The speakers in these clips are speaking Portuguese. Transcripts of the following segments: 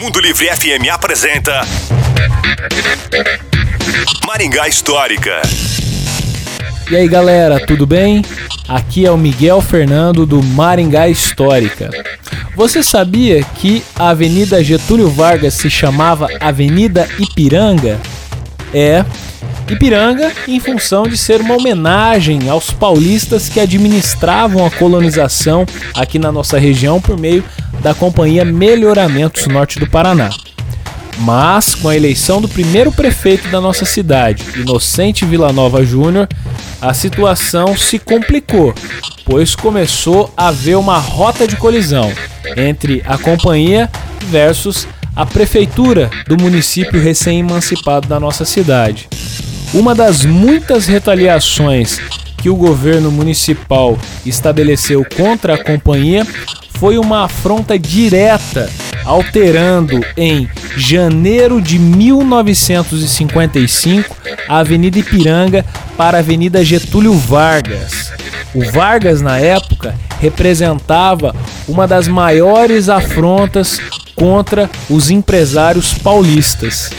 Mundo Livre FM apresenta Maringá Histórica. E aí galera, tudo bem? Aqui é o Miguel Fernando do Maringá Histórica. Você sabia que a Avenida Getúlio Vargas se chamava Avenida Ipiranga? É, Ipiranga em função de ser uma homenagem aos paulistas que administravam a colonização aqui na nossa região por meio da Companhia Melhoramentos Norte do Paraná. Mas, com a eleição do primeiro prefeito da nossa cidade, Inocente Villanova Júnior, a situação se complicou, pois começou a haver uma rota de colisão entre a companhia versus a prefeitura do município recém-emancipado da nossa cidade. Uma das muitas retaliações que o governo municipal estabeleceu contra a companhia foi uma afronta direta, alterando em janeiro de 1955 a Avenida Ipiranga para a Avenida Getúlio Vargas. O Vargas, na época, representava uma das maiores afrontas contra os empresários paulistas.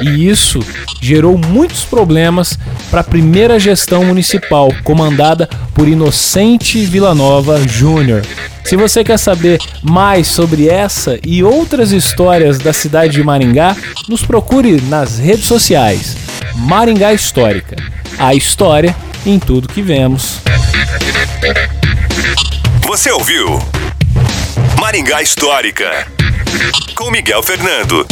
E isso gerou muitos problemas para a primeira gestão municipal, comandada por Inocente Villanova Júnior. Se você quer saber mais sobre essa e outras histórias da cidade de Maringá, nos procure nas redes sociais. Maringá Histórica. A história em tudo que vemos. Você ouviu? Maringá Histórica. Com Miguel Fernando.